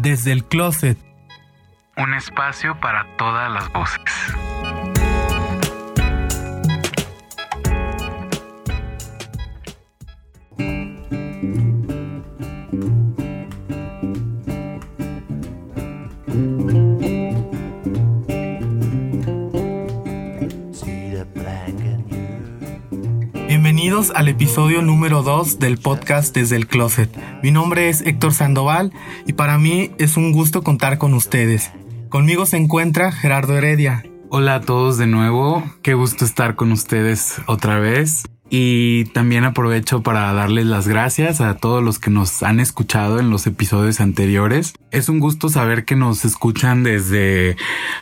Desde el closet. Un espacio para todas las voces. Al episodio número 2 del podcast Desde el Closet. Mi nombre es Héctor Sandoval y para mí es un gusto contar con ustedes. Conmigo se encuentra Gerardo Heredia. Hola a todos de nuevo, qué gusto estar con ustedes otra vez. Y también aprovecho para darles las gracias a todos los que nos han escuchado en los episodios anteriores. Es un gusto saber que nos escuchan desde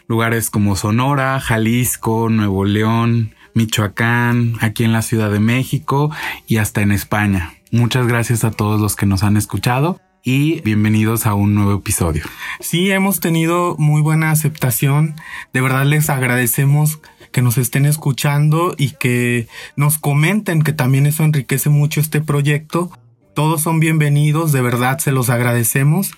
lugares como Sonora, Jalisco, Nuevo León, Michoacán, aquí en la Ciudad de México y hasta en España. Muchas gracias a todos los que nos han escuchado y bienvenidos a un nuevo episodio. Sí, hemos tenido muy buena aceptación. De verdad les agradecemos que nos estén escuchando y que nos comenten que también eso enriquece mucho este proyecto. Todos son bienvenidos, de verdad se los agradecemos.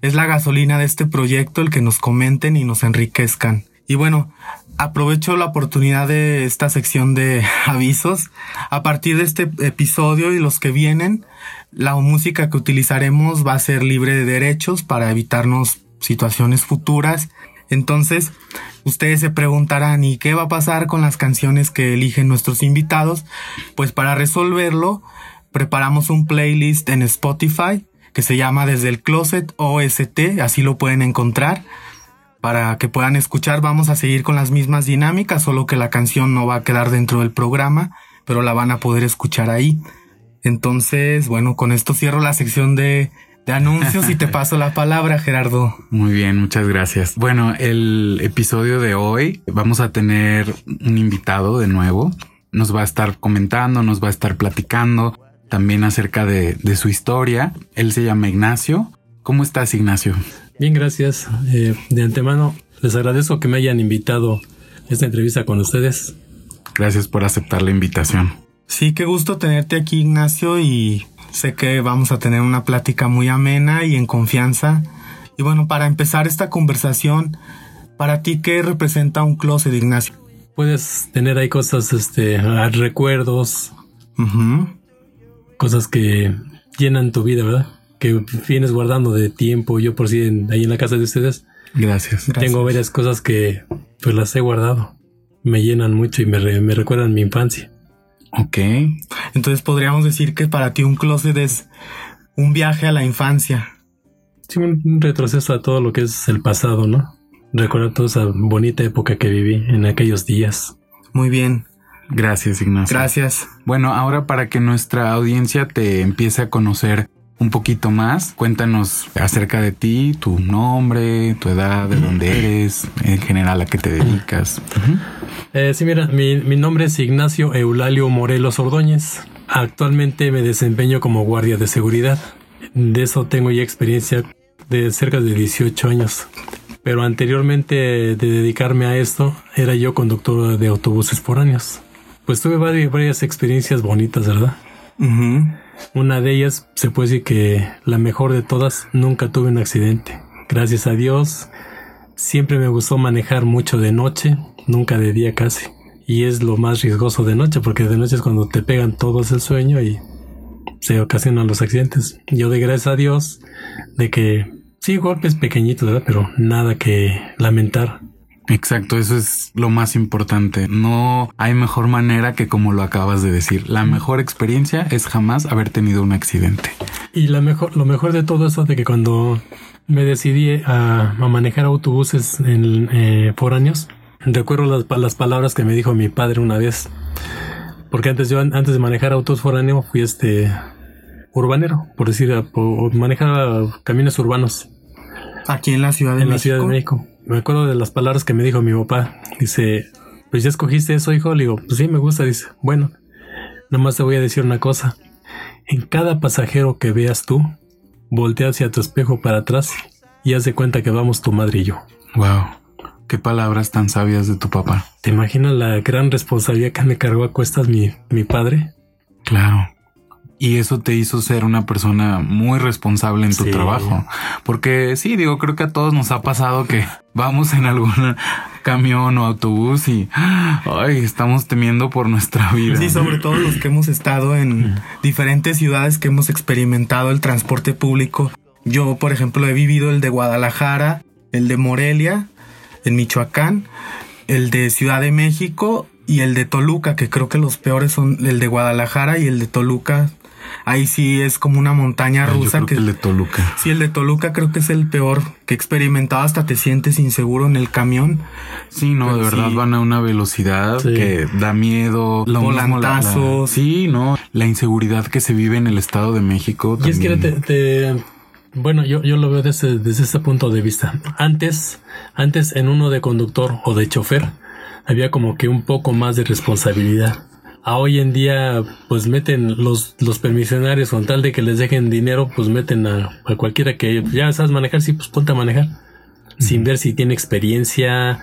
Es la gasolina de este proyecto el que nos comenten y nos enriquezcan. Y bueno, aprovecho la oportunidad de esta sección de avisos. A partir de este episodio y los que vienen, la música que utilizaremos va a ser libre de derechos para evitarnos situaciones futuras. Entonces, ustedes se preguntarán, ¿y qué va a pasar con las canciones que eligen nuestros invitados? Pues para resolverlo, preparamos un playlist en Spotify que se llama Desde el Closet OST, así lo pueden encontrar para que puedan escuchar. Vamos a seguir con las mismas dinámicas, solo que la canción no va a quedar dentro del programa, pero la van a poder escuchar ahí. Entonces, bueno, con esto cierro la sección de, de anuncios y te paso la palabra, Gerardo. Muy bien, muchas gracias. Bueno, el episodio de hoy vamos a tener un invitado de nuevo. Nos va a estar comentando, nos va a estar platicando también acerca de, de su historia. Él se llama Ignacio. ¿Cómo estás, Ignacio? Bien, gracias. Eh, de antemano, les agradezco que me hayan invitado a esta entrevista con ustedes. Gracias por aceptar la invitación. Sí, qué gusto tenerte aquí, Ignacio, y sé que vamos a tener una plática muy amena y en confianza. Y bueno, para empezar esta conversación, ¿para ti qué representa un closet, Ignacio? Puedes tener ahí cosas, este, recuerdos, cosas que llenan tu vida, ¿verdad? Que vienes guardando de tiempo. Yo por si ahí en la casa de ustedes. Gracias. Tengo varias cosas que pues las he guardado. Me llenan mucho y me, me recuerdan mi infancia. Ok. Entonces podríamos decir que para ti un closet es un viaje a la infancia. Sí, un, retroceso a todo lo que es el pasado, ¿no? Recordar toda esa bonita época que viví en aquellos días. Muy bien. Gracias, Ignacio. Gracias. Bueno, ahora para que nuestra audiencia te empiece a conocer un poquito más. Cuéntanos acerca de ti, tu nombre, tu edad, de dónde eres, en general a qué te dedicas. Eh, sí, mira, mi, nombre es Ignacio Eulalio Morelos Ordóñez. Actualmente me desempeño como guardia de seguridad. De eso tengo ya experiencia de cerca de 18 años. Pero anteriormente de dedicarme a esto, era yo conductor de autobuses foráneos. Pues tuve varias, experiencias bonitas, ¿verdad? Una de ellas se puede decir que la mejor de todas, nunca tuve un accidente. Gracias a Dios, siempre me gustó manejar mucho de noche, nunca de día casi. Y es lo más riesgoso de noche, porque de noche es cuando te pegan todos el sueño y se ocasionan los accidentes. Yo de gracias a Dios de que sí, golpes pequeñitos, ¿verdad? Pero nada que lamentar. Exacto, eso es lo más importante. No hay mejor manera que como lo acabas de decir. La mejor experiencia es jamás haber tenido un accidente. Y la mejor, lo mejor de todo eso de que cuando me decidí a, manejar autobuses en eh, foráneos, recuerdo las, las palabras que me dijo mi padre una vez. Porque antes yo, antes de manejar autos foráneos, fui este urbanero, por decir, por manejar caminos urbanos. Aquí en la Ciudad de en México. la Ciudad de México me acuerdo de las palabras que me dijo mi papá. Dice, pues ya escogiste eso, hijo. Le digo, pues sí, me gusta. Dice, bueno, nomás te voy a decir una cosa. En cada pasajero que veas tú, voltea hacia tu espejo para atrás y haz de cuenta que vamos tu madre y yo. Wow. Qué palabras tan sabias de tu papá. ¿Te imaginas la gran responsabilidad que me cargó a cuestas mi, mi padre? Claro. Y eso te hizo ser una persona muy responsable en tu Sí. trabajo. Porque sí, digo, creo que a todos nos ha pasado que vamos en algún camión o autobús y ay, estamos temiendo por nuestra vida. Sí, sobre todo los que hemos estado en diferentes ciudades que hemos experimentado el transporte público. Yo, por ejemplo, he vivido el de Guadalajara, el de Morelia, en Michoacán, el de Ciudad de México y el de Toluca, que creo que los peores son el de Guadalajara y el de Toluca. Ahí sí es como una montaña Ay, yo rusa creo que que el de Toluca. Sí, el de Toluca creo que es el peor que he experimentado. Hasta te sientes inseguro en el camión. Sí, no, de verdad sí. van a una velocidad Sí. que da miedo. Lo mismo la- la- Volantazos. sí, no, la inseguridad que se vive en el Estado de México. Y es que también. te, te- bueno, yo, yo lo veo desde, desde este punto de vista. Antes, antes en uno de conductor o de chofer, había como que un poco más de responsabilidad. A hoy en día, pues meten los, los permisionarios con tal de que les dejen dinero, pues meten a, a cualquiera que ya sabes manejar, sí, pues ponte a manejar. Sin ver si tiene experiencia,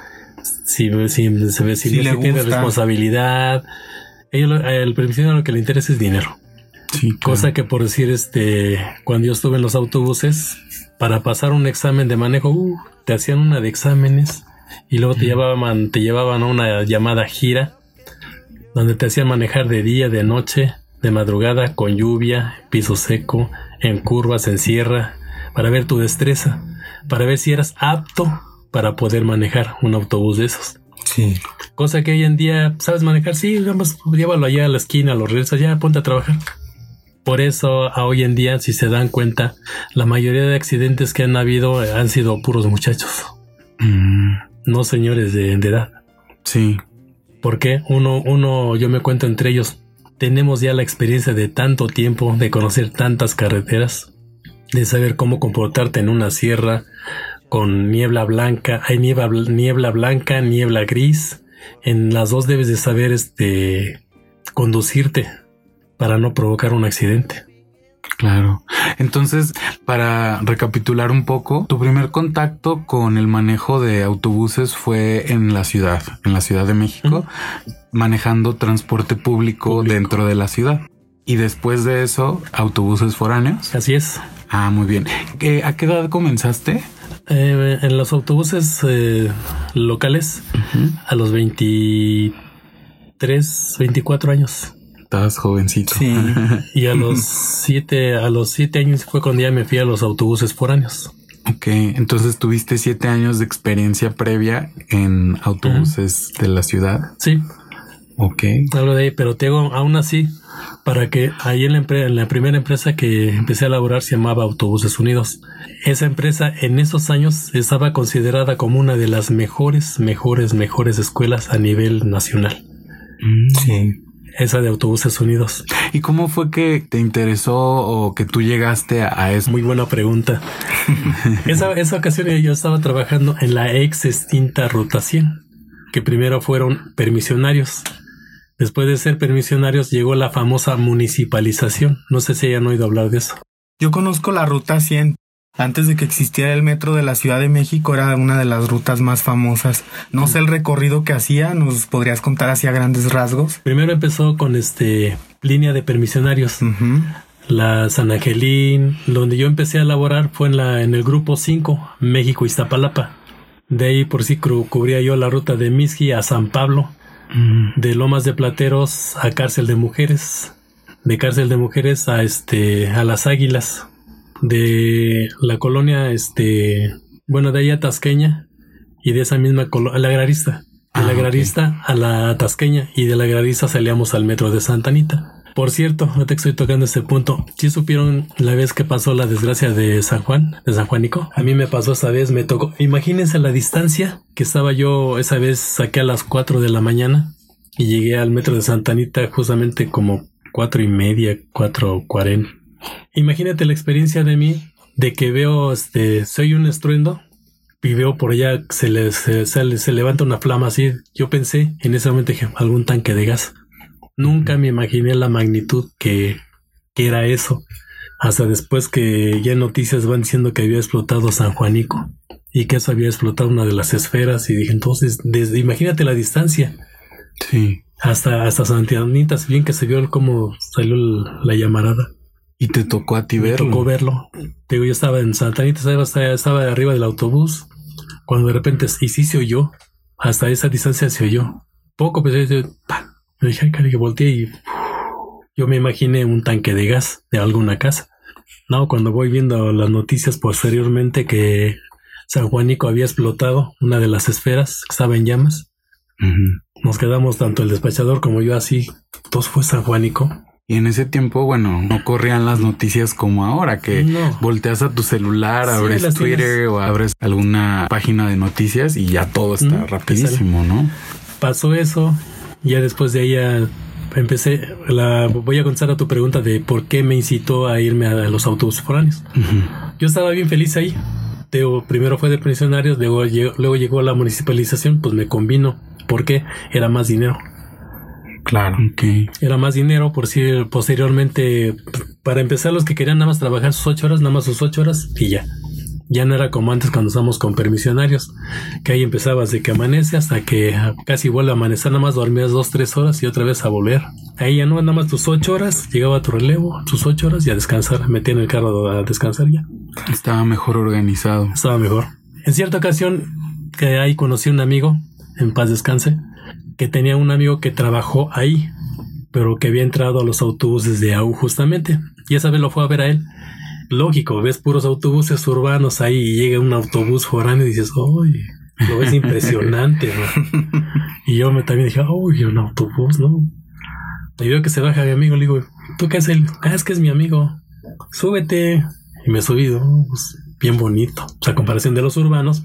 si, si, si, si le tiene responsabilidad. Ellos lo- el permisionario lo que le interesa es dinero. Sí, claro. Cosa que por decir, este, cuando yo estuve en los autobuses, para pasar un examen de manejo, uh, te hacían una de exámenes y luego te llevaban, te llevaban a una llamada gira, donde te hacían manejar de día, de noche, de madrugada, con lluvia, piso seco, en curvas, en sierra, para ver tu destreza, para ver si eras apto para poder manejar un autobús de esos. Sí. Cosa que hoy en día, ¿sabes manejar? Sí, vamos, llévalo allá a la esquina, a los regresas, ya ponte a trabajar. Por eso, a hoy en día, si se dan cuenta, la mayoría de accidentes que han habido eh, han sido puros muchachos, Mm, no señores de, de edad. sí, Porque uno, uno, yo me cuento entre ellos, tenemos ya la experiencia de tanto tiempo, de conocer tantas carreteras, de saber cómo comportarte en una sierra con niebla blanca, hay niebla, bl- niebla blanca, niebla gris. En las dos debes de saber este conducirte para no provocar un accidente. Claro. Entonces, para recapitular un poco, tu primer contacto con el manejo de autobuses fue en la ciudad, en la Ciudad de México, manejando transporte público, Público. dentro de la ciudad. Y después de eso, autobuses foráneos. Así es. Ah, muy bien. ¿Qué- ¿A qué edad comenzaste? Eh, en los autobuses eh, locales, a los 23, 24 años. Estabas jovencito. Sí. Y a los siete, a los siete años fue cuando ya me fui a los autobuses foráneos. Ok, entonces tuviste siete años de experiencia previa en autobuses de la ciudad. Sí, Ok. hablo de ahí, pero te digo, aún así, para que ahí en la, en la primera empresa que empecé a laborar se llamaba Autobuses Unidos. Esa empresa en esos años estaba considerada como una de las mejores, mejores, mejores escuelas a nivel nacional. Sí. Esa de Autobuses Unidos. ¿Y cómo fue que te interesó o que tú llegaste a, eso? Muy buena pregunta. esa, esa ocasión yo estaba trabajando en la ex extinta Ruta 100, que primero fueron permisionarios. Después de ser permisionarios llegó la famosa municipalización. No sé si hayan oído hablar de eso. Yo conozco la ruta 100. Antes de que existiera el metro de la Ciudad de México era una de las rutas más famosas. No sé el recorrido que hacía, nos podrías contar así a grandes rasgos. Primero empezó con este línea de permisionarios. La San Angelín, donde yo empecé a laborar fue en la en el grupo 5, México Iztapalapa. De ahí por sí cubría yo la ruta de Misqui a San Pablo, de Lomas de Plateros a Cárcel de Mujeres, de Cárcel de Mujeres a este a Las Águilas, de la colonia este bueno de ahí a Tasqueña y de esa misma colonia la agrarista, de Ah, la ok. agrarista a la Tasqueña y de la agrarista salíamos al metro de Santa Anita. Por cierto, ahorita que estoy tocando este punto, ¿sí supieron la vez que pasó la desgracia de San Juan, de San Juanico? A mí me pasó esa vez, me tocó. Imagínense la distancia que estaba yo esa vez, saqué a las 4 de la mañana y llegué al metro de Santa Anita justamente como cuatro y media, cuatro cuarenta. Imagínate la experiencia de mí de que veo, este, soy un estruendo y veo por allá se le, se, se- se levanta una flama así. Yo pensé en ese momento dije, algún tanque de gas. Nunca me imaginé la magnitud que, que era eso. Hasta después que ya en noticias van diciendo que había explotado San Juanico y que eso había explotado una de las esferas y dije entonces, desde, imagínate la distancia. Sí. hasta, hasta Santa Anita, si bien que se vio cómo salió la llamarada. Y te tocó a ti Me verlo. tocó verlo. Te digo, yo estaba en Santa Anita, estaba, estaba- arriba del autobús, cuando de repente, y sí se oyó, hasta esa distancia se oyó. Poco, pues yo, me dije, ay, que volteé y yo me imaginé un tanque de gas de alguna casa. No, cuando voy viendo las noticias posteriormente que San Juanico había explotado una de las esferas que estaba en llamas, nos quedamos tanto el despachador como yo así, todos fue San Juanico. Y en ese tiempo, bueno, no corrían las noticias como ahora, que No. volteas a tu celular, Sí, abres Twitter tienes. o abres alguna página de noticias y ya todo está rapidísimo, ¿no? pasó eso. Ya después de ahí ya empecé. La, voy a contestar a tu pregunta de por qué me incitó a irme a los autobuses foráneos. Ujú. Yo estaba bien feliz ahí. Digo, primero fue de pensionarios, luego llegó, luego llegó la municipalización, pues me convino. porque Era más dinero. Claro. Ok. Era más dinero, por si posteriormente, para empezar, los que querían nada más trabajar sus ocho horas, nada más sus ocho horas y ya. Ya no era como antes cuando estábamos con permisionarios, que ahí empezabas de que amanece hasta que casi vuelve a amanecer, nada más dormías dos, tres horas y otra vez a volver. Ahí ya no, nada más tus ocho horas, llegaba tu relevo, tus ocho horas y a descansar, metía en el carro a descansar ya. Estaba mejor organizado. Estaba mejor. En cierta ocasión, que ahí conocí a un amigo, en paz descanse, que tenía un amigo que trabajó ahí, pero que había entrado a los autobuses de AU justamente. Y esa vez lo fue a ver a él. Lógico, ves puros autobuses urbanos ahí y llega un autobús foráneo y dices, ¡ay! Lo ves impresionante, ¿no? Y yo me también dije, ¡uy, un autobús, no! Y veo que se baja mi amigo, le digo, ¿tú qué haces? Ah, es que es mi amigo. Súbete. Y me subí, ¿no? Pues, bien bonito. O sea, a comparación de los urbanos,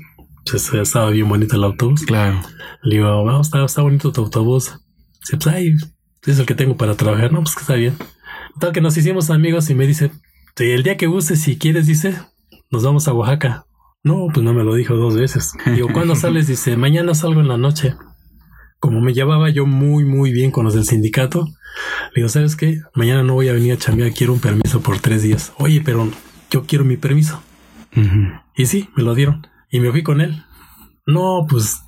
estaba bien bonito el autobús. Claro. Le digo, vamos, está, está bonito tu autobús. Dice, pues ay, es el que tengo para trabajar. No, pues que está bien. Tal que nos hicimos amigos y me dice, "Sí, el día que gustes, si quieres, dice, nos vamos a Oaxaca. No, pues no me lo dijo dos veces. Digo, ¿cuándo sales? Dice, mañana salgo en la noche. Como me llevaba yo muy, muy bien con los del sindicato, le digo, ¿sabes qué? Mañana no voy a venir a chambear, quiero un permiso por tres días. Oye, pero yo quiero mi permiso. Y sí, me lo dieron. Y me fui con él. No, pues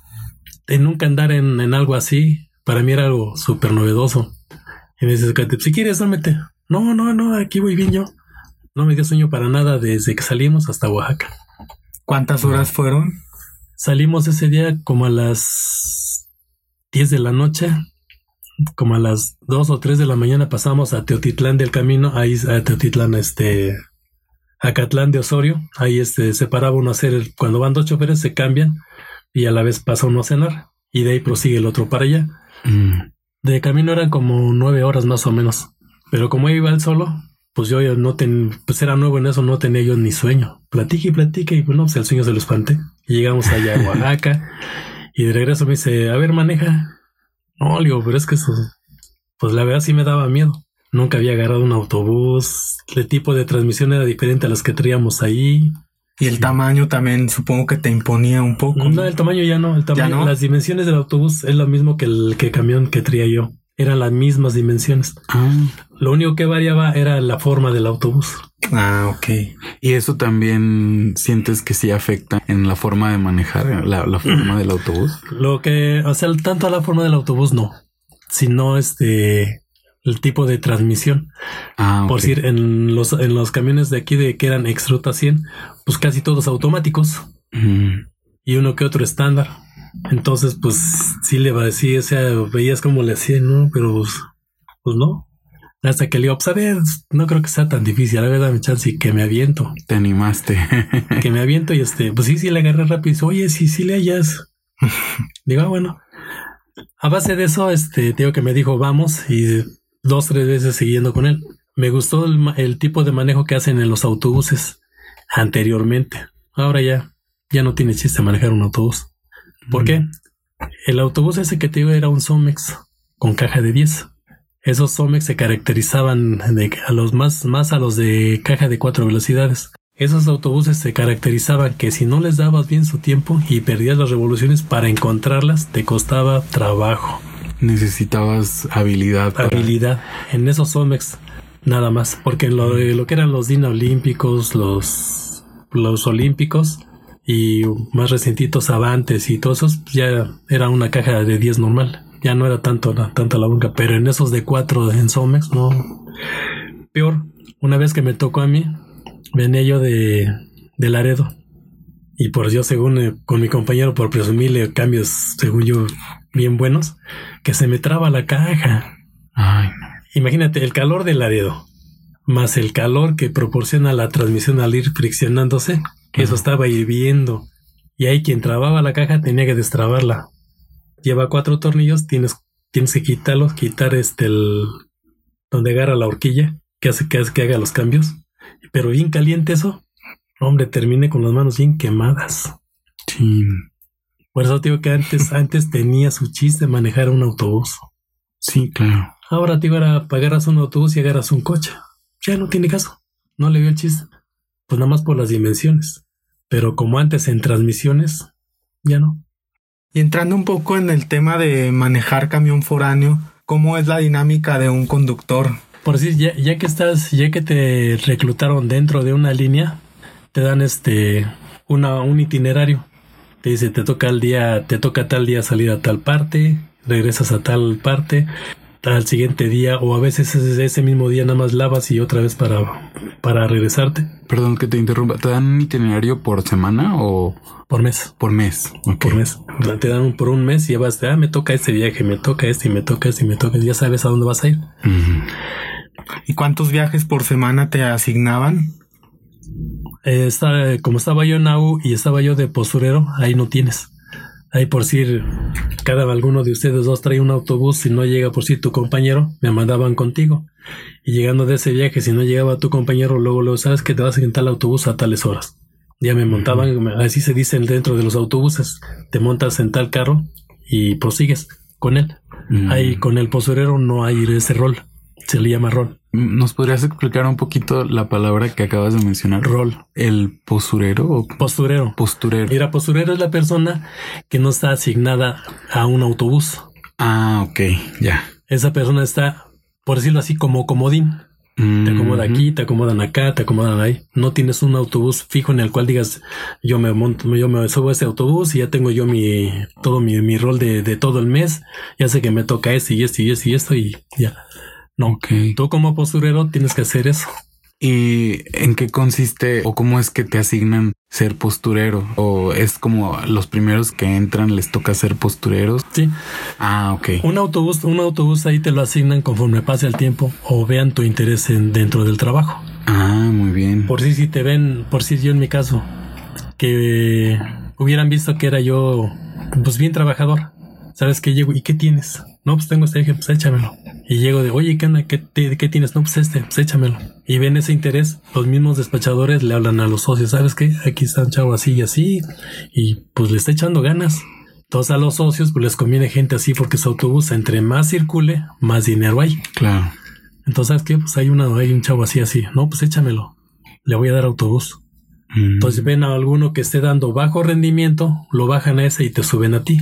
de nunca andar en, en algo así, para mí era algo súper novedoso. Y me dice, "Cate, si quieres, duérmete. No, no, no, aquí voy bien yo. No me dio sueño para nada desde que salimos hasta Oaxaca. ¿Cuántas horas fueron? Salimos ese día como a las 10 de la noche. Como a las 2 o 3 de la mañana pasamos a Teotitlán del Camino. Ahí a Teotitlán, este, a Catlán de Osorio. Ahí este, se paraba uno a hacer, el- cuando van dos choferes se cambian y a la vez pasa uno a cenar. Y de ahí prosigue el otro para allá. Mm. De camino eran como nueve horas más o menos. Pero como iba él solo, pues yo ya no ten, pues era nuevo en eso, no tenía yo ni sueño. Platique y platique y bueno, pues el sueño se lo espanté. Y llegamos allá a Oaxaca y de regreso me dice, a ver, maneja. No, le digo, pero es que eso, pues la verdad sí me daba miedo. Nunca había agarrado un autobús. El tipo de transmisión era diferente a las que traíamos ahí. Y el tamaño también supongo que te imponía un poco. No, el tamaño ya no. El tamaño, no? las dimensiones del autobús es lo mismo que el que camión que traía yo. Eran las mismas dimensiones. Ah, Lo único que variaba era la forma del autobús. Ah, ok. y eso también sientes que sí afecta en la forma de manejar la, la forma del autobús. Lo que, o sea, tanto a la forma del autobús no, sino este el tipo de transmisión. Ah, Por decir, en los, en los camiones de aquí de que eran extruta 100, pues casi todos automáticos Mm. y uno que otro estándar. Entonces, pues sí le va a decir, o sea, veías como le hacía, no, pero pues, pues no. Hasta que le digo, pues a ver, no creo que sea tan difícil, a ver, dame chance y que me aviento. Te animaste. que me aviento y este, pues sí, sí le agarré rápido y dice, oye, sí, sí le hallas. Digo, ah, bueno. A base de eso, este, digo que me dijo, vamos, y dos, tres veces siguiendo con él. Me gustó el, el tipo de manejo que hacen en los autobuses anteriormente. Ahora ya, ya no tiene chiste manejar un autobús. ¿Por qué? El autobús ese que te digo era un Somex con caja de 10. Esos Somex se caracterizaban de, a los más, más a los de caja de cuatro velocidades. Esos autobuses se caracterizaban que si no les dabas bien su tiempo y perdías las revoluciones para encontrarlas, te costaba trabajo, Necesitabas habilidad. habilidad. En esos Somex, nada más. Porque en lo, de- lo que eran los Dina Olímpicos, los, los Olímpicos y más recientitos Avantes y todos esos, ya era una caja de 10 normal. Ya no era tanto, tanta la pero en esos de 4 en Somex, no. Peor, una vez que me tocó a mí, venía yo de, de Laredo. Y por yo, según eh, con mi compañero, por presumirle cambios, según yo, bien buenos, que se me traba la caja. Ay, Imagínate el calor del Laredo, más el calor que proporciona la transmisión al ir friccionándose, que eso estaba hirviendo. Y ahí quien trababa la caja tenía que destrabarla. Lleva cuatro tornillos, tienes, tienes que quitarlos, quitar este el donde agarra la horquilla, que hace que, hace que haga los cambios. Pero bien caliente eso. Hombre, terminé con las manos bien quemadas. sí. Por eso te digo que antes, antes tenía su chiste manejar un autobús. Sí, claro. Ahora te digo, ahora agarras un autobús y agarras un coche. Ya no tiene caso. No le veo el chiste. Pues nada más por las dimensiones. Pero como antes en transmisiones, ya no. Y entrando un poco en el tema de manejar camión foráneo, ¿cómo es la dinámica de un conductor? Por decir, ya, ya que estás, ya que te reclutaron dentro de una línea, te dan este una, un itinerario. Te dice, te toca el día, te toca tal día salir a tal parte, regresas a tal parte, al siguiente día, o a veces ese, ese mismo día nada más lavas y otra vez para, para regresarte Perdón que te interrumpa. ¿Te dan un itinerario por semana o por mes. por mes? Ok. Por mes. Te dan un- por un mes y ya vas de, ah, me toca este viaje, me toca este y me toca este y me toca. Ya sabes a dónde vas a ir. ¿Y cuántos viajes por semana te asignaban? Eh, está, como estaba yo en AU y estaba yo de posturero, ahí no tienes. Ahí por si cada alguno de ustedes dos trae un autobús, si no llega por si tu compañero, me mandaban contigo. Y llegando de ese viaje, si no llegaba tu compañero, luego luego sabes que te vas en tal autobús a tales horas. Ya me montaban, así se dicen dentro de los autobuses. Te montas en tal carro y prosigues con él. Mm. Ahí con el posturero no hay ese rol. Se le llama rol. ¿Nos podrías explicar un poquito la palabra que acabas de mencionar? Rol. ¿El posurero o Posturero. posturero? Mira, posturero es la persona que no está asignada a un autobús. Ah, ok, ya. Esa persona está, por decirlo así, como comodín. Te acomoda Ujú. aquí, te acomodan acá, te acomodan ahí. No tienes un autobús fijo en el cual digas, yo me monto, yo me subo a este autobús y ya tengo yo mi, todo mi, mi rol de, de todo el mes. Ya sé que me toca este y este y este y esto y ya. No. Ok. Tú como posturero tienes que hacer eso. ¿Y en qué consiste o cómo es que te asignan ser posturero? ¿O es como los primeros que entran les toca ser postureros? Sí. Ah, ok. Un autobús, un autobús ahí te lo asignan conforme pase el tiempo o vean tu interés en, dentro del trabajo. Ah, muy bien. Por si si te ven, por si yo en mi caso, que hubieran visto que era yo, pues bien trabajador. ¿Sabes qué llego? ¿Y qué tienes? No, pues tengo este eje, pues échamelo. Y llego de, oye, ¿qué onda? ¿Qué, te- qué tienes? No, pues este, pues échamelo. Y ven ese interés, los mismos despachadores le hablan a los socios, ¿sabes qué? Aquí está un chavo así y así, y pues le está echando ganas. Entonces a los socios pues les conviene gente así porque su autobús entre más circule, más dinero hay. Claro. Entonces, ¿sabes qué? Pues hay, una, hay un chavo así, así. No, pues échamelo. Le voy a dar autobús. Mm. Entonces ven a alguno que esté dando bajo rendimiento, lo bajan a ese y te suben a ti.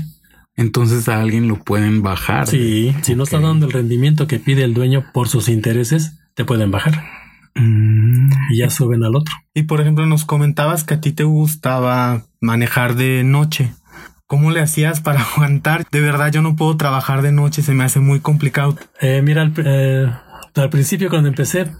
Entonces a alguien lo pueden bajar. Sí, si no está dando el rendimiento que pide el dueño por sus intereses, te pueden bajar Mm. y ya suben al otro. Y por ejemplo, nos comentabas que a ti te gustaba manejar de noche. ¿Cómo le hacías para aguantar? De verdad, yo no puedo trabajar de noche, se me hace muy complicado. Eh, mira, al, eh, al principio cuando empecé,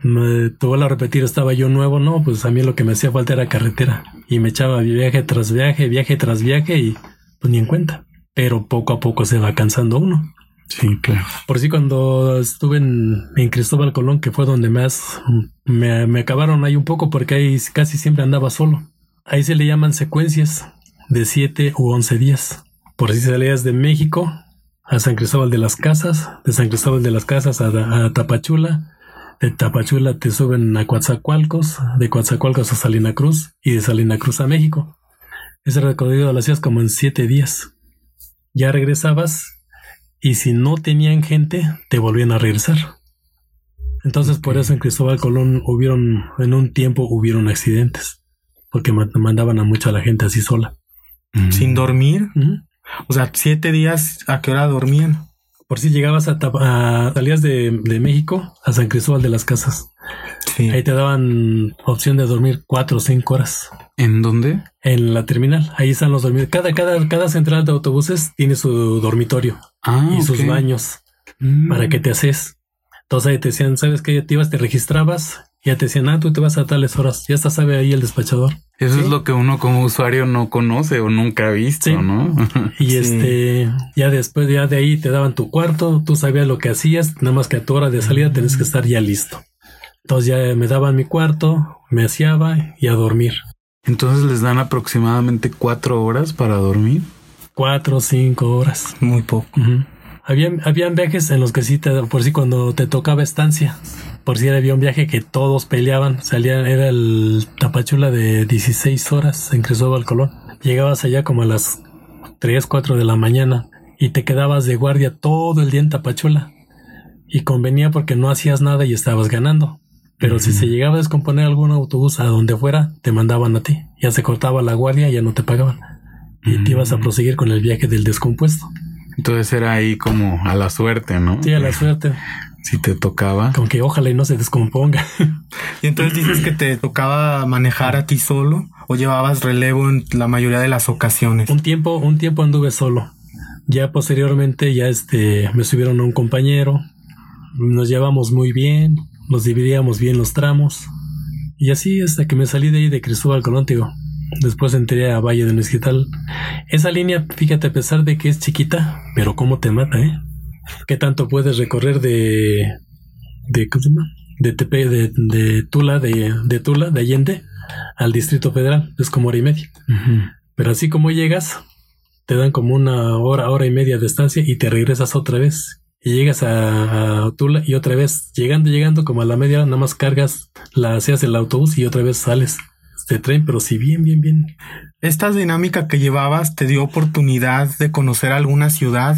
me, te vuelvo a repetir, estaba yo nuevo, no, pues a mí lo que me hacía falta era carretera y me echaba viaje tras viaje, viaje tras viaje y pues ni en cuenta. Pero poco a poco se va cansando uno. Sí, claro. Por si cuando estuve en, en Cristóbal Colón, que fue donde más me, me acabaron ahí un poco porque ahí casi siempre andaba solo. Ahí se le llaman secuencias de 7 u 11 días. Por si salías de México a San Cristóbal de las Casas, de San Cristóbal de las Casas a, a Tapachula, de Tapachula te suben a Coatzacoalcos, de Coatzacoalcos a Salina Cruz y de Salina Cruz a México. Ese recorrido lo hacías como en 7 días. Ya regresabas y si no tenían gente, te volvían a regresar. Entonces, por eso en Cristóbal Colón hubieron, en un tiempo hubieron accidentes, porque ma- mandaban a mucha la gente así sola. Mm. Sin dormir. Ujú. O sea, siete días, ¿a qué hora dormían? Por si llegabas a, a- salías de, de México a San Cristóbal de las Casas. Sí. Ahí te daban opción de dormir cuatro o cinco horas ¿En dónde? en la terminal. Ahí están los dormitorios. Cada, cada, cada central de autobuses tiene su dormitorio Ah, y sus baños Mm. para que te haces. Entonces ahí te decían, ¿sabes qué? Te ibas, te registrabas, ya te decían, ah, tú te vas a tales horas. Ya está, sabe ahí el despachador. Eso Sí. es lo que uno como usuario no conoce o nunca ha visto, Sí. ¿no? Y Sí. este, ya después, ya de ahí te daban tu cuarto, tú sabías lo que hacías, nada más que a tu hora de salida tenés que estar ya listo. Entonces ya me daban mi cuarto, me aseaba y a dormir. Entonces les dan aproximadamente cuatro horas para dormir. Cuatro o cinco horas. Muy poco. Habían, habían viajes en los que sí te, por si cuando te tocaba estancia, por si había un viaje que todos peleaban, salían, era el Tapachula de 16 horas en Cristóbal Colón. Llegabas allá como a las 3, 4 de la mañana y te quedabas de guardia todo el día en Tapachula. Y convenía porque no hacías nada y estabas ganando. Pero si se llegaba a descomponer algún autobús a donde fuera, te mandaban a ti. Ya se cortaba la guardia y ya no te pagaban. Y te ibas a proseguir con el viaje del descompuesto. Entonces era ahí como a la suerte, ¿no? Sí, a la suerte. Si te tocaba. Con que ojalá y no se descomponga. Y entonces dices que te tocaba manejar a ti solo o llevabas relevo en la mayoría de las ocasiones. un tiempo, un tiempo anduve solo. Ya posteriormente, ya este, me subieron a un compañero. Nos llevamos muy bien. Nos dividíamos bien los tramos. Y así hasta que me salí de ahí de Cristóbal Colón, digo. Después entré a Valle de Mezquital. Esa línea, fíjate, a pesar de que es chiquita, pero cómo te mata, ¿eh? ¿Qué tanto puedes recorrer de... de ¿Cómo se llama? De Tepe, de, de Tula, de, de Tula, de Allende, al Distrito Federal. Es como hora y media. Pero así como llegas, te dan como una hora, hora y media de estancia y te regresas otra vez. Y llegas a, a Tula y otra vez, llegando, llegando, como a la media hora, nada más cargas, la hacías el autobús y otra vez sales de tren, pero sí bien, bien, bien. Esta dinámica que llevabas te dio oportunidad de conocer alguna ciudad.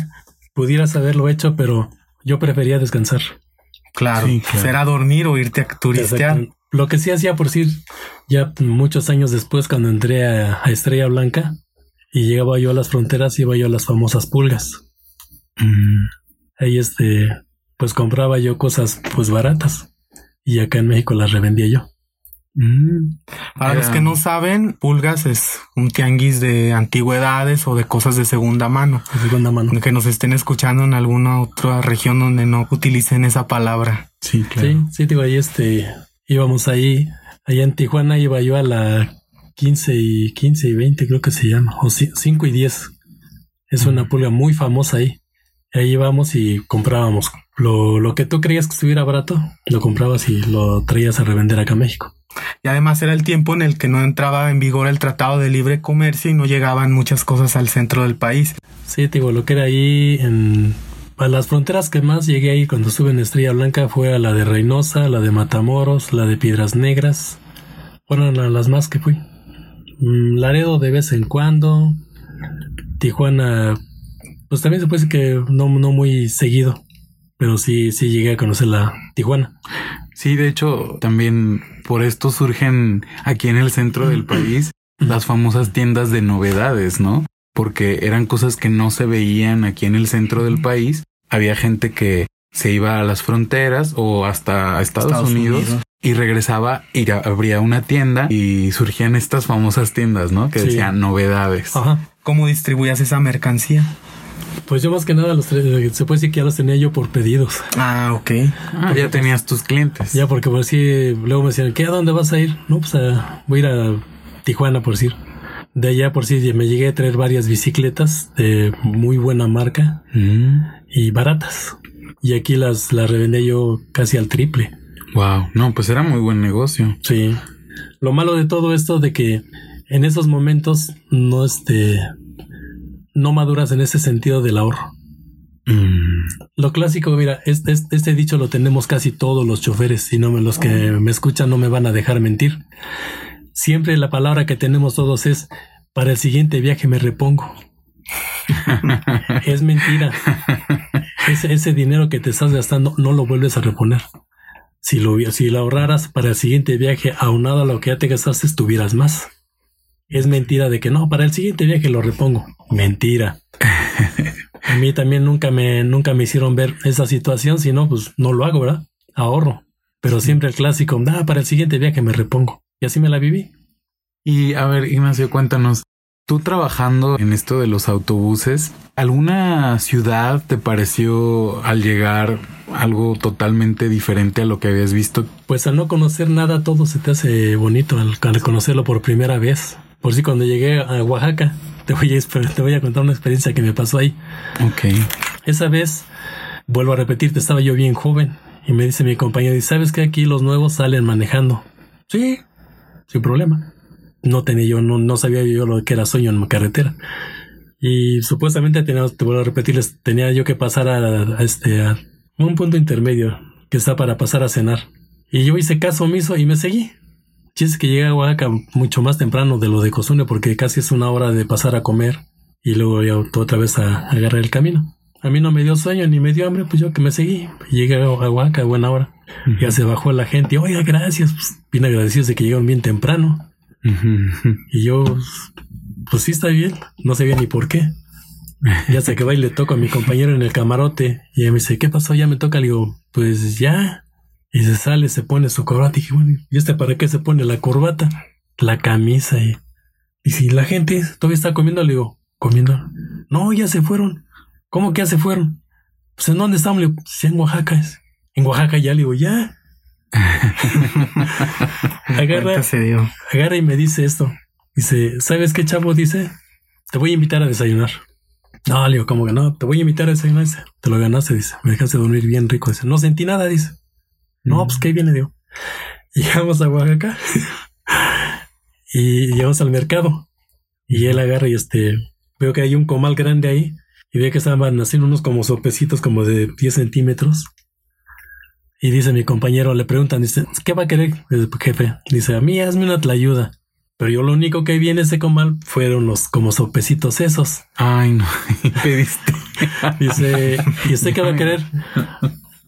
Pudieras haberlo hecho, pero yo prefería descansar. Claro, Sí, claro. será dormir o irte a turistear. Lo que sí hacía por decir, ya muchos años después, cuando entré a, a Estrella Blanca y llegaba yo a las fronteras, iba yo a las famosas pulgas. Mm. ahí este pues compraba yo cosas pues baratas y acá en México las revendía yo. Mm. Para los Era- que no saben, Pulgas es un tianguis de antigüedades o de cosas de segunda mano. De segunda mano. Que nos estén escuchando en alguna otra región donde no utilicen esa palabra. Sí, claro. Sí, sí, digo, ahí este íbamos ahí, allá en Tijuana iba yo a la 15 y 15 y 20 creo que se llama, o 5 y 10. Es una pulga muy famosa ahí. Ahí íbamos y comprábamos lo, lo que tú creías que estuviera barato, lo comprabas y lo traías a revender acá a México. Y además era el tiempo en el que no entraba en vigor el Tratado de Libre Comercio y no llegaban muchas cosas al centro del país. Sí, te digo, lo que era ahí en a las fronteras que más llegué ahí cuando estuve en Estrella Blanca fue a la de Reynosa, la de Matamoros, la de Piedras Negras. Fueron las más que fui. Mm, Laredo de vez en cuando. Tijuana, pues también se puede decir que no, no muy seguido. Pero sí, sí llegué a conocer la Tijuana. Sí, de hecho, también por esto surgen aquí en el centro del país las famosas tiendas de novedades, ¿no? Porque eran cosas que no se veían aquí en el centro del país. Había gente que se iba a las fronteras o hasta Estados, Estados Unidos, Unidos. y regresaba y ya abría una tienda y surgían estas famosas tiendas, ¿no? Que Sí. decían novedades. Ajá. ¿Cómo distribuías esa mercancía? Pues yo más que nada los tres, se puede decir que ya los tenía yo por pedidos. Ah, ok. Ah, ya tenías tus clientes. Ya, porque por si luego me decían, ¿qué? ¿A dónde vas a ir? No, pues a- voy a ir a Tijuana, por decir. De allá, por si me llegué a traer varias bicicletas de muy buena marca Mm, y baratas. Y aquí las, las revendía yo casi al triple. wow. No, pues era muy buen negocio. Sí. Lo malo de todo esto de que en esos momentos no este no maduras en ese sentido del ahorro. Mm, Lo clásico, mira, este, este, este dicho lo tenemos casi todos los choferes y no me, los que me escuchan no me van a dejar mentir. Siempre la palabra que tenemos todos es para el siguiente viaje me repongo. es mentira. Ese, ese dinero que te estás gastando no lo vuelves a reponer. Si lo, si lo ahorraras para el siguiente viaje, aunado a lo que ya te gastaste, tuvieras más. Es mentira de que no, para el siguiente viaje lo repongo. Mentira. A mí también nunca me, nunca me hicieron ver esa situación, si no, pues no lo hago, ¿verdad? Ahorro. Pero siempre el clásico, da para el siguiente viaje me repongo. Y así me la viví. Y a ver, Ignacio, cuéntanos, tú trabajando en esto de los autobuses, ¿alguna ciudad te pareció al llegar algo totalmente diferente a lo que habías visto? Pues al no conocer nada, todo se te hace bonito al, al conocerlo por primera vez. Por si cuando llegué a Oaxaca, te voy, a, te voy a contar una experiencia que me pasó ahí. Ok. Esa vez, vuelvo a repetirte, estaba yo bien joven. Y me dice mi compañero, ¿y sabes que aquí los nuevos salen manejando? Sí, sin problema. No tenía yo, no, no sabía yo lo que era sueño en carretera. Y supuestamente tenía, te vuelvo a repetirles, tenía yo que pasar a, a este, a un punto intermedio que está para pasar a cenar. Y yo hice caso omiso y me seguí. Es que llegué a Oaxaca mucho más temprano de lo de costumbre porque casi es una hora de pasar a comer y luego ya otra vez a, a agarrar el camino. A mí no me dio sueño ni me dio hambre, pues yo que me seguí. Llegué a Oaxaca a buena hora. Ya se bajó la gente. Oiga, gracias. Pues, bien agradecidos de que llegaron bien temprano. Y yo, pues sí está bien. No sabía ni por qué. Ya se va y le toco a mi compañero en el camarote. Y me dice, ¿qué pasó? Ya me toca. Le digo, pues ya. Y se sale, se pone su corbata. Y dije, bueno, ¿y este para qué se pone la corbata? La camisa. Y, y si la gente todavía está comiendo, le digo, comiendo. No, ya se fueron. ¿Cómo que ya se fueron? Pues en dónde estamos? Le digo, pues en Oaxaca. En Oaxaca ya le digo, ya. agarra, agarra y me dice esto. Dice, ¿sabes qué chavo? Dice, te voy a invitar a desayunar. No, le digo, ¿cómo que no? Te voy a invitar a desayunar. Dice, te lo ganaste, dice. Me dejaste dormir bien rico. Dice, no sentí nada, dice. No, pues qué viene, digo. Llegamos a Oaxaca y llegamos al mercado. Y él agarra y este, veo que hay un comal grande ahí y ve que estaban haciendo unos como sopecitos como de 10 centímetros. Y dice mi compañero, le preguntan, dice, ¿qué va a querer, jefe? Dice, a mí hazme una tlayuda. Pero yo lo único que vi en ese comal fueron los como sopecitos esos. Ay, no, pediste. dice, ¿y usted qué va a querer?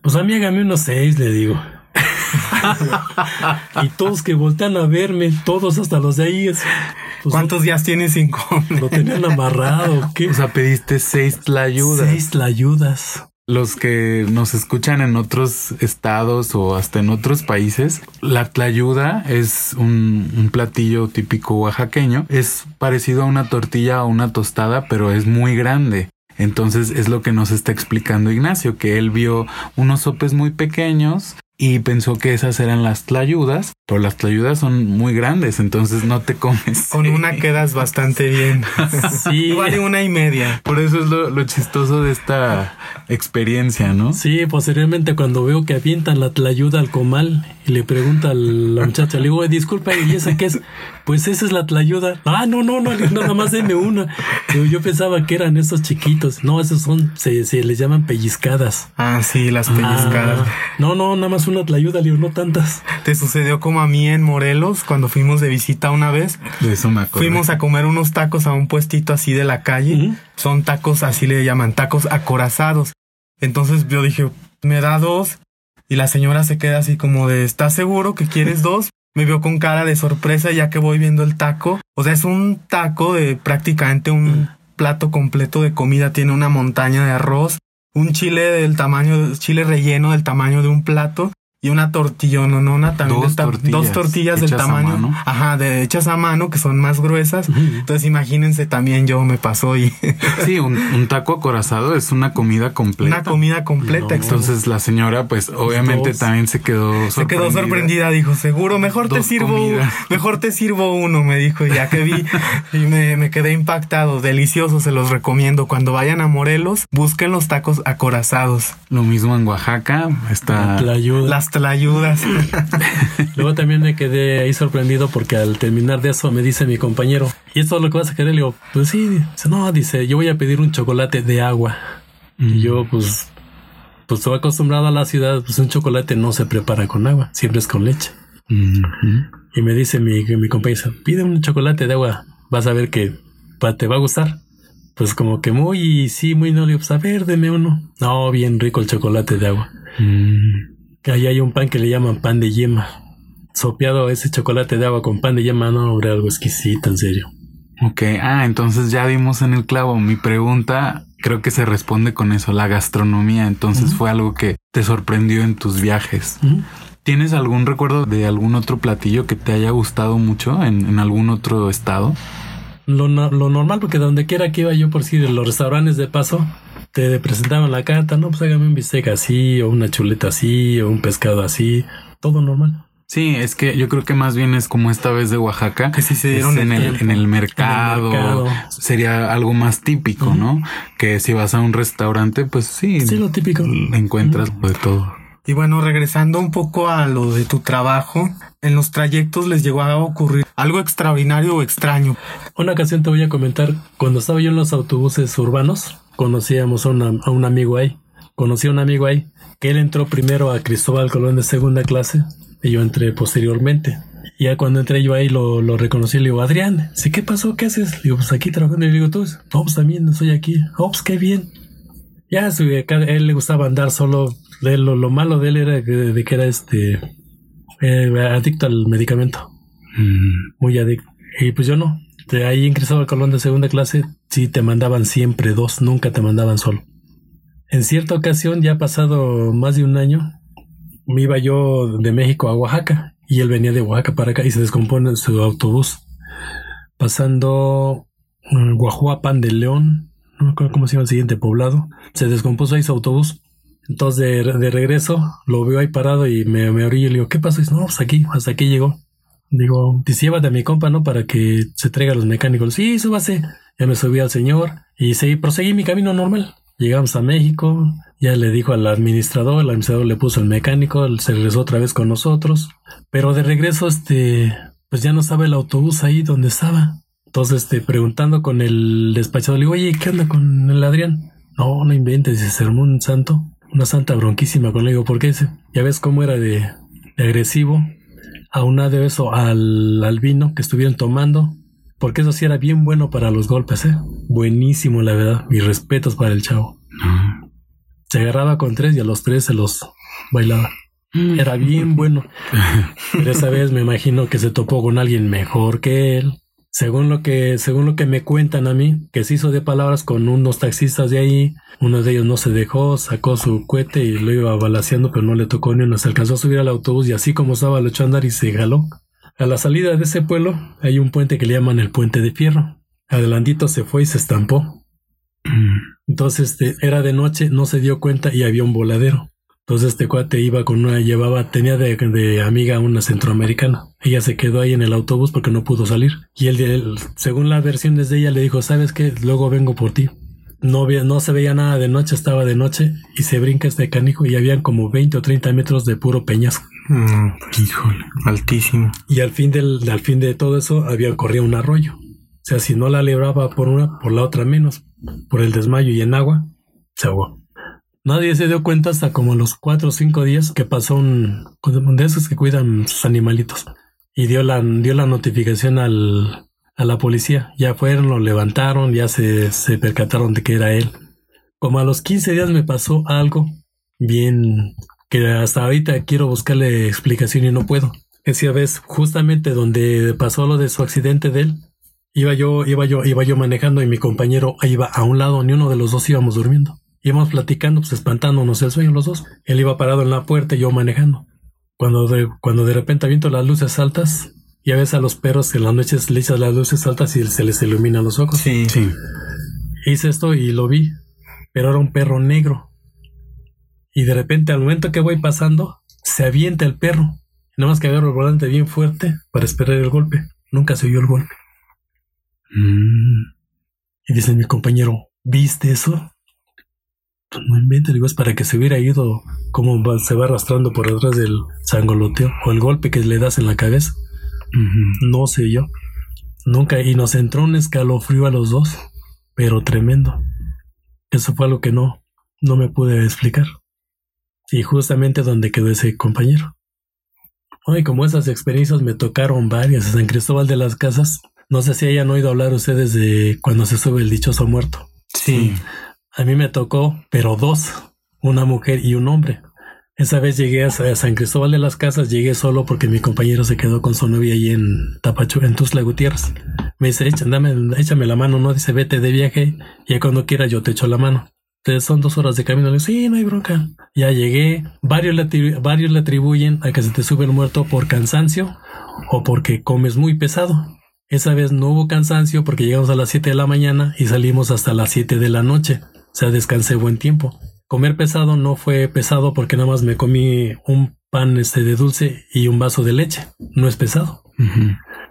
Pues a mí hágame unos seis, le digo. y todos que voltean a verme, todos hasta los de ahí. Es, pues, ¿Cuántos días tienes sin comer? Lo tenían amarrado. ¿qué? O sea, pediste seis tlayudas. Seis tlayudas. Los que nos escuchan en otros estados o hasta en otros países, la tlayuda es un, un, platillo típico oaxaqueño. Es parecido a una tortilla o una tostada, pero es muy grande. Entonces es lo que nos está explicando Ignacio, que él vio unos sopes muy pequeños y pensó que esas eran las tlayudas, pero las tlayudas son muy grandes, entonces no te comes. Con una quedas bastante bien. Sí. Vale una y media. Por eso es lo, lo, chistoso de esta experiencia, ¿no? Sí, posteriormente cuando veo que avientan la tlayuda al comal y le pregunta a la muchacha, le digo, disculpa, ¿y esa qué es? Pues esa es la tlayuda. Ah, no, no, no, nada más deme una. Yo, yo pensaba que eran esos chiquitos. No, esos son, se, se les llaman pellizcadas. Ah, sí, las pellizcadas. Ah, no, no, nada más una tlayuda, le digo, no tantas. ¿Te sucedió como a mí en Morelos cuando fuimos de visita una vez? De eso me acuerdo. Fuimos a comer unos tacos a un puestito así de la calle. Uh -huh. Son tacos, así le llaman, tacos acorazados. Entonces yo dije, me da dos. Y la señora se queda así como de, ¿estás seguro que quieres dos? Me vio con cara de sorpresa ya que voy viendo el taco. O sea, es un taco de prácticamente un plato completo de comida. Tiene una montaña de arroz, un chile del tamaño, chile relleno del tamaño de un plato y una tortillononona también dos, de tortillas, dos tortillas del tamaño. ajá de hechas a mano que son más gruesas. Uh -huh. entonces imagínense también yo me pasó y sí un, un, taco acorazado es una comida completa. Una comida completa no. entonces la señora pues obviamente dos. también se quedó se quedó sorprendida. dijo seguro mejor dos te sirvo comida. mejor te sirvo uno me dijo ya que vi y me, me quedé impactado delicioso se los recomiendo. Cuando vayan a Morelos busquen los tacos acorazados. Lo mismo en Oaxaca está la las ayudas. Luego también me quedé ahí sorprendido porque al terminar de eso me dice mi compañero, ¿y esto es lo que vas a querer? Le digo, pues sí. Dice, no, dice, yo voy a pedir un chocolate de agua. Mm. Y yo, pues, pues estoy acostumbrado a la ciudad, pues un chocolate no se prepara con agua, siempre es con leche. Mm -hmm. Y me dice mi, mi compañero, pide un chocolate de agua, vas a ver que te va a gustar. Pues como que muy, sí, muy no, le pues a ver, deme uno. No, bien rico el chocolate de agua. Mm. Que ahí hay un pan que le llaman pan de yema. Sopeado ese chocolate de agua con pan de yema, no, hombre, algo exquisito, en serio. Ok, ah, entonces ya dimos en el clavo. Mi pregunta creo que se responde con eso, la gastronomía. Entonces fue algo que te sorprendió en tus viajes. ¿Tienes algún recuerdo de algún otro platillo que te haya gustado mucho en, algún otro estado? Lo, lo, normal, porque donde quiera que iba yo por si de los restaurantes de paso, te presentaban la carta, no, pues hágame un bistec así, o una chuleta así, o un pescado así, todo normal. Sí, es que yo creo que más bien es como esta vez de Oaxaca, que si se dieron en, el, en, el, mercado, sería algo más típico, ¿no? Que si vas a un restaurante, pues sí, sí lo típico. Encuentras de todo. Y bueno, regresando un poco a lo de tu trabajo, en los trayectos les llegó a ocurrir algo extraordinario o extraño. Una ocasión te voy a comentar, cuando estaba yo en los autobuses urbanos, conocíamos a, a un amigo ahí, conocí a un amigo ahí, que él entró primero a Cristóbal Colón de segunda clase y yo entré posteriormente. Y ya cuando entré yo ahí lo, lo reconocí, le digo, Adrián, ¿sí qué pasó? ¿Qué haces? Le digo, pues aquí trabajando. Y le digo, tú, no, pues también estoy aquí. Oh, pues qué bien. Ya, él le gustaba andar solo. lo, lo, malo de él era de, que era este eh, adicto al medicamento. Mm. Muy adicto. Y pues yo no. De ahí ingresaba Colón de segunda clase, sí te mandaban siempre dos, nunca te mandaban solo. En cierta ocasión, ya ha pasado más de un año, me iba yo de México a Oaxaca y él venía de Oaxaca para acá y se descompone su autobús pasando mm, Guajuapan de León, no me acuerdo cómo se llama el siguiente poblado, se descompuso ahí su autobús. Entonces de, regreso lo veo ahí parado y me, me orillo y le digo, ¿qué pasó? Y dice, no, pues aquí, hasta aquí llegó. Digo, dice, llévate a mi compa, ¿no? Para que se traiga a los mecánicos. Sí, súbase. Ya me subí al señor y seguí, proseguí mi camino normal. Llegamos a México, ya le dijo al administrador, el administrador le puso el mecánico, se regresó otra vez con nosotros, pero de regreso, este, pues ya no estaba el autobús ahí donde estaba. Entonces, este, preguntando con el despachador, le digo, oye, ¿qué onda con el Adrián? No, no inventes, se un santo, una santa bronquísima con le digo, ¿por qué? Ya ves cómo era de, agresivo, aunado de eso al, al vino que estuvieron tomando, porque eso sí era bien bueno para los golpes, ¿eh? Buenísimo, la verdad. Mis respetos para el chavo. Se agarraba con tres y a los tres se los bailaba. Mm. Era bien bueno. Pero esa vez me imagino que se topó con alguien mejor que él. Según lo que, según lo que me cuentan a mí, que se hizo de palabras con unos taxistas de ahí, uno de ellos no se dejó, sacó su cohete y lo iba balaseando, pero no le tocó ni uno. Se alcanzó a subir al autobús y así como estaba lo echó andar y se jaló. A la salida de ese pueblo hay un puente que le llaman el puente de fierro. Adelantito se fue y se estampó. Entonces este, era de noche, no se dio cuenta y había un voladero. Entonces este cuate iba con una, llevaba, tenía de, de, amiga una centroamericana. Ella se quedó ahí en el autobús porque no pudo salir. Y él, según la versión desde ella, le dijo, ¿sabes qué? Luego vengo por ti. No, no se veía nada de noche, estaba de noche y se brinca este canijo y habían como 20 o 30 metros de puro peñasco. Mm, híjole, altísimo. Y al fin del, al fin de todo eso había corrido un arroyo. O sea, si no la libraba por una, por la otra menos. Por el desmayo y en agua, se ahogó. Nadie se dio cuenta hasta como los cuatro o cinco días que pasó un, de esos que cuidan sus animalitos. Y dio la, dio la notificación al, a la policía. Ya fueron, lo levantaron, ya se, se percataron de que era él. Como a los 15 días me pasó algo bien que hasta ahorita quiero buscarle explicación y no puedo. Esa vez, justamente donde pasó lo de su accidente de él, iba yo, iba yo, iba yo manejando y mi compañero iba a un lado, ni uno de los dos íbamos durmiendo. Íbamos platicando, pues espantándonos el sueño los dos. Él iba parado en la puerta y yo manejando. Cuando de, cuando de repente aviento las luces altas, ya ves a los perros que en las noches le echas las luces altas y se les iluminan los ojos. Sí. sí. Hice esto y lo vi, pero era un perro negro y de repente al momento que voy pasando, se avienta el perro. Nada más que agarro el volante bien fuerte para esperar el golpe. Nunca se oyó el golpe. Mm. Y dice mi compañero, ¿viste eso? No inventes, digo, es para que se hubiera ido como se va arrastrando por detrás del sangoloteo o el golpe que le das en la cabeza. No sé yo. Nunca, y nos entró un escalofrío a los dos, pero tremendo. Eso fue algo que no, no me pude explicar y justamente donde quedó ese compañero. Ay, como esas experiencias me tocaron varias en San Cristóbal de las Casas. No sé si hayan oído hablar ustedes de cuando se sube el dichoso muerto. Sí. A mí me tocó, pero dos, una mujer y un hombre. Esa vez llegué a San Cristóbal de las Casas, llegué solo porque mi compañero se quedó con su novia allí en Tapachu, en Tuzla Gutiérrez. Me dice, échame, échame la mano, ¿no? Dice, vete de viaje y cuando quieras yo te echo la mano. Entonces son dos horas de camino. Le digo, sí, no hay bronca. Ya llegué. Varios le, varios le atribuyen a que se te sube el muerto por cansancio o porque comes muy pesado. Esa vez no hubo cansancio porque llegamos a las 7 de la mañana y salimos hasta las 7 de la noche. O sea, descansé buen tiempo. Comer pesado no fue pesado porque nada más me comí un pan este de dulce y un vaso de leche. No es pesado.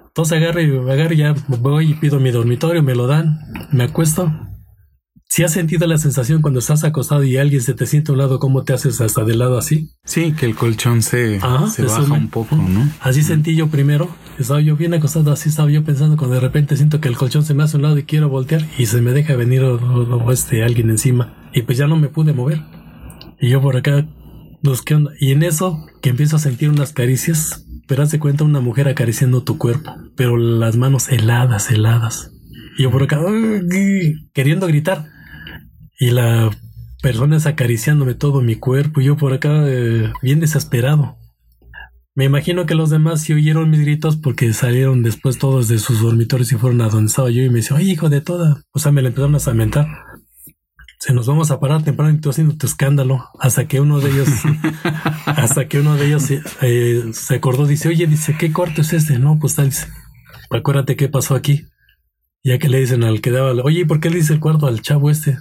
Entonces agarro y agarro ya voy y pido mi dormitorio, me lo dan, me acuesto. Si has sentido la sensación cuando estás acostado y alguien se te siente a un lado, ¿cómo te haces hasta del lado así? Sí, que el colchón se, se baja un poco, ¿no? Así sentí yo primero. Estaba yo bien acostado, así estaba yo pensando cuando de repente siento que el colchón se me hace a un lado y quiero voltear y se me deja venir este alguien encima. Y pues ya no me pude mover. Y yo por acá, pues qué onda. Y en eso que empiezo a sentir unas caricias pero haz de cuenta una mujer acariciando tu cuerpo, pero las manos heladas, heladas. Y yo por acá, queriendo gritar. Y la persona es acariciándome todo mi cuerpo, y yo por acá, eh, bien desesperado. Me imagino que los demás sí oyeron mis gritos porque salieron después todos de sus dormitorios y fueron a donde estaba yo y me dice, oye, hijo de toda. O sea, me le empezaron a lamentar se nos vamos a parar temprano y tú haciendo tu escándalo hasta que uno de ellos hasta que uno de ellos eh, se acordó dice oye dice qué cuarto es este no pues tal dice acuérdate qué pasó aquí ya que le dicen al que daba oye ¿por qué le dice el cuarto al chavo este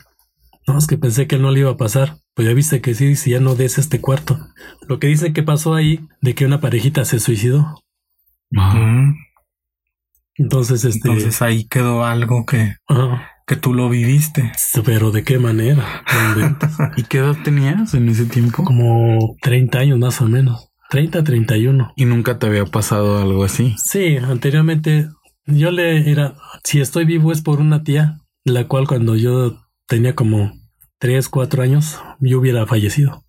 no es que pensé que no le iba a pasar pues ya viste que sí dice ya no des este cuarto lo que dice que pasó ahí de que una parejita se suicidó entonces este entonces ahí quedó algo que que tú lo viviste. Pero de qué manera. ¿Y qué edad tenías en ese tiempo? Como 30 años más o menos. 30, 31. ¿Y nunca te había pasado algo así? Sí, anteriormente yo le era, si estoy vivo es por una tía, la cual cuando yo tenía como 3, 4 años, yo hubiera fallecido.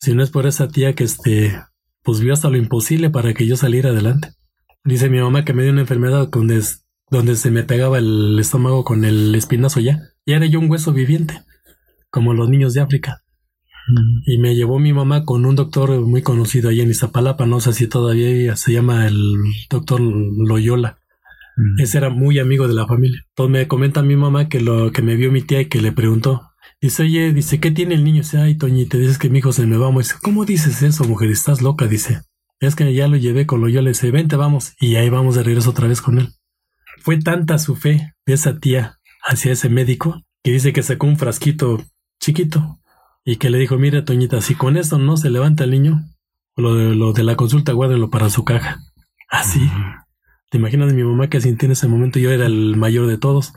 Si no es por esa tía que este, pues vio hasta lo imposible para que yo saliera adelante. Dice mi mamá que me dio una enfermedad donde donde se me pegaba el estómago con el espinazo ya. Y era yo un hueso viviente, como los niños de África. Mm. Y me llevó mi mamá con un doctor muy conocido allá en Iztapalapa, no sé si todavía se llama el doctor Loyola. Mm. Ese era muy amigo de la familia. Entonces me comenta mi mamá que lo que me vio mi tía y que le preguntó. Dice, oye, dice, ¿qué tiene el niño? Dice, ay, Toñita, dices que mi hijo se me va. Dice, ¿cómo dices eso, mujer? Estás loca, dice. Es que ya lo llevé con Loyola. Dice, vente, vamos. Y ahí vamos de regreso otra vez con él. Fue tanta su fe de esa tía hacia ese médico que dice que sacó un frasquito chiquito y que le dijo, mira Toñita, si con esto no se levanta el niño, lo de, lo de la consulta guárdenlo para su caja. Así. ¿Te imaginas mi mamá que sintió en ese momento? Yo era el mayor de todos.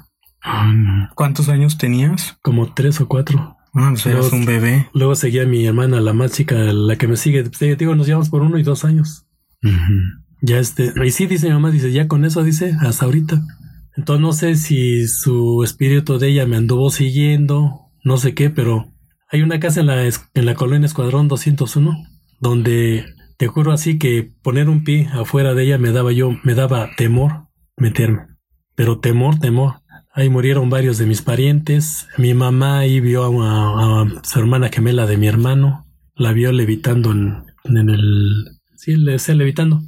¿Cuántos años tenías? Como tres o cuatro. Ah, pues eras un bebé. Luego seguía mi hermana, la más chica, la que me sigue. Digo, nos llevamos por uno y dos años. Ya este, y sí, dice mi mamá, dice, ya con eso, dice, hasta ahorita. Entonces no sé si su espíritu de ella me anduvo siguiendo, no sé qué, pero hay una casa en la, en la colonia Escuadrón 201, donde te juro así que poner un pie afuera de ella me daba yo, me daba temor meterme. Pero temor, temor. Ahí murieron varios de mis parientes. Mi mamá ahí vio a, su hermana gemela de mi hermano. La vio levitando en, en el... Sí, le, levitando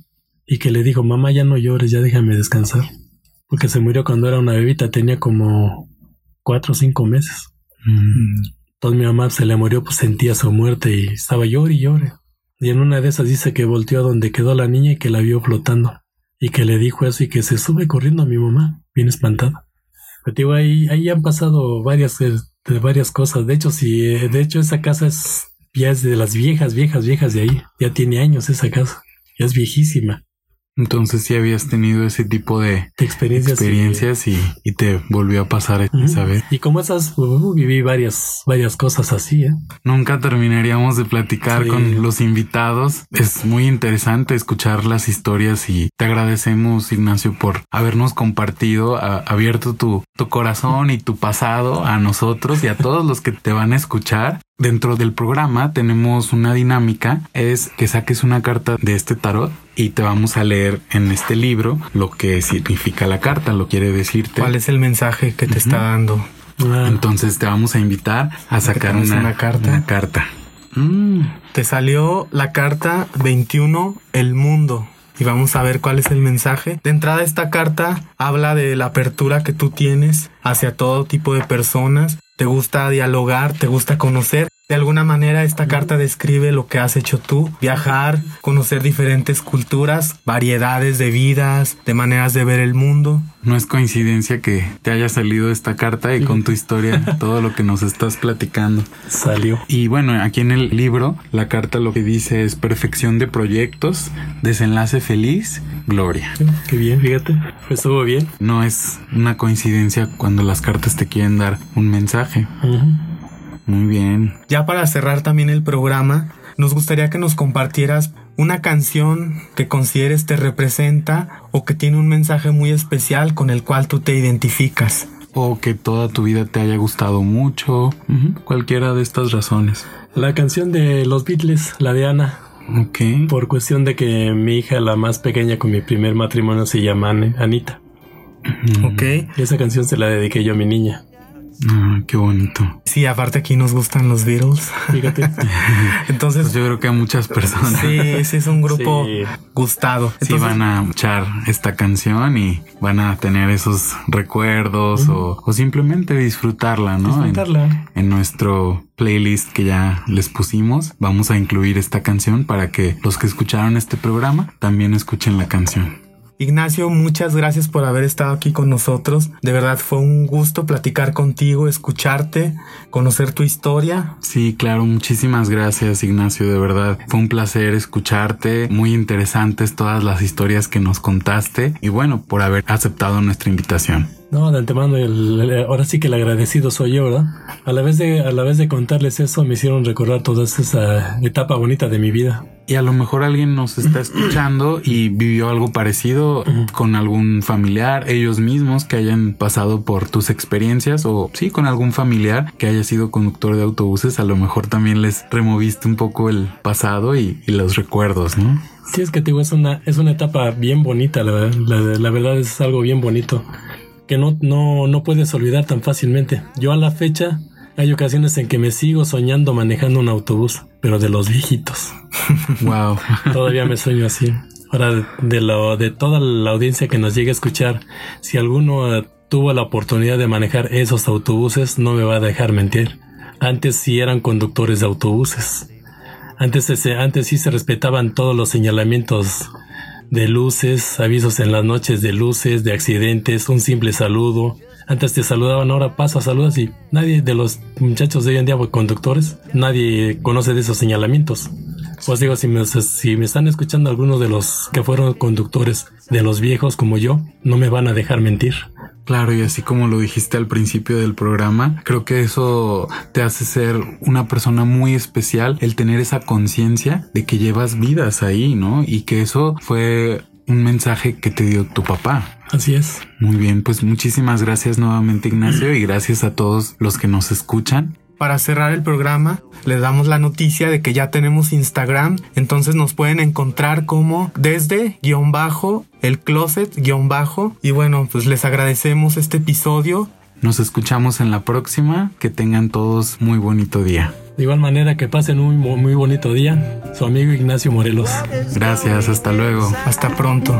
y que le dijo, mamá, ya no llores, ya déjame descansar. Porque se murió cuando era una bebita, tenía como cuatro o cinco meses. Mm. Entonces mi mamá se le murió, pues sentía su muerte y estaba llore y llore. Y en una de esas dice que volteó a donde quedó la niña y que la vio flotando. Y que le dijo eso y que se sube corriendo a mi mamá, bien espantada. Pero ahí, ahí han pasado varias, eh, varias cosas. De hecho, si, eh, de hecho esa casa es, ya es de las viejas, viejas, viejas de ahí. Ya tiene años esa casa. Ya es viejísima. Entonces sí habías tenido ese tipo de, experiencias, y, te volvió a pasar esa vez. Y como esas, uh, viví varias, varias cosas así, ¿eh? Nunca terminaríamos de platicar con los invitados. Es muy interesante escuchar las historias y te agradecemos, Ignacio, por habernos compartido, abierto tu, tu corazón y tu pasado a nosotros y a todos los que te van a escuchar. Dentro del programa tenemos una dinámica, es que saques una carta de este tarot y te vamos a leer en este libro lo que significa la carta, lo quiere decirte. ¿Cuál es el mensaje que te está dando? Ah. Entonces te vamos a invitar a sacar una, carta. carta. Mm. Te salió la carta 21, el mundo. y vamos a ver cuál es el mensaje. De entrada esta carta habla de la apertura que tú tienes hacia todo tipo de personas. Te gusta dialogar, te gusta conocer de alguna manera esta carta describe lo que has hecho tú, viajar, conocer diferentes culturas, variedades de vidas, de maneras de ver el mundo. No es coincidencia que te haya salido esta carta y con tu historia todo lo que nos estás platicando. Salió. Y bueno, aquí en el libro la carta lo que dice es perfección de proyectos, desenlace feliz, gloria. Qué bien, fíjate. Pues estuvo bien. No es una coincidencia cuando las cartas te quieren dar un mensaje. Muy bien. Ya para cerrar también el programa, nos gustaría que nos compartieras una canción que consideres te representa o que tiene un mensaje muy especial con el cual tú te identificas. O que toda tu vida te haya gustado mucho. Cualquiera de estas razones. La canción de los Beatles, la de Ana. Ok. Por cuestión de que mi hija, la más pequeña con mi primer matrimonio, se llama Anita. Ok. Y esa canción se la dediqué yo a mi niña. Ah, qué bonito. Sí, aparte aquí nos gustan los Beatles. Fíjate. Entonces, Pues yo creo que a muchas personas sí, ese es un grupo Sí. gustado. sí Entonces, van a escuchar esta canción y van a tener esos recuerdos o, o simplemente disfrutarla, ¿no? En- Disfrutarla. en nuestro playlist que ya les pusimos, vamos a incluir esta canción para que los que escucharon este programa también escuchen la canción. Ignacio, muchas gracias por haber estado aquí con nosotros. De verdad fue un gusto platicar contigo, escucharte, conocer tu historia. Sí, claro, muchísimas gracias Ignacio, de verdad. Fue un placer escucharte, muy interesantes todas las historias que nos contaste y bueno, por haber aceptado nuestra invitación. No, de antemano, el- el- ahora sí que el agradecido soy yo, ¿verdad? A la vez de, a la vez de contarles eso, me hicieron recordar toda esa etapa bonita de mi vida. Y a lo mejor alguien nos está escuchando y vivió algo parecido con algún familiar, ellos mismos que hayan pasado por tus experiencias o sí, con algún familiar que haya sido conductor de autobuses, a lo mejor también les removiste un poco el pasado y, y los recuerdos, ¿no? Sí, es que te digo, es una, es una etapa bien bonita, la, la verdad es algo bien bonito que no, no, no puedes olvidar tan fácilmente. Yo a la fecha hay ocasiones en que me sigo soñando manejando un autobús, pero de los viejitos. Wow. Todavía me sueño así. Ahora, de, lo, de toda la audiencia que nos llegue a escuchar, si alguno eh, tuvo la oportunidad de manejar esos autobuses, no me va a dejar mentir. Antes sí eran conductores de autobuses. Antes, antes sí se respetaban todos los señalamientos de luces, avisos en las noches de luces, de accidentes, un simple saludo. Antes te saludaban, ahora pasa, saludas y nadie de los muchachos de hoy en día, conductores, nadie conoce de esos señalamientos. Pues digo, si me, si me están escuchando algunos de los que fueron conductores de los viejos como yo, no me van a dejar mentir. Claro, y así como lo dijiste al principio del programa, creo que eso te hace ser una persona muy especial, el tener esa conciencia de que llevas vidas ahí, ¿no? Y que eso fue un mensaje que te dio tu papá. Así es. Muy bien, pues muchísimas gracias nuevamente Ignacio y gracias a todos los que nos escuchan. Para cerrar el programa, les damos la noticia de que ya tenemos Instagram, entonces nos pueden encontrar como desde guion bajo, el closet guion bajo. Y bueno, pues les agradecemos este episodio. Nos escuchamos en la próxima. Que tengan todos muy bonito día. De igual manera que pasen un muy, muy bonito día. Su amigo Ignacio Morelos. Gracias, hasta luego. Hasta pronto.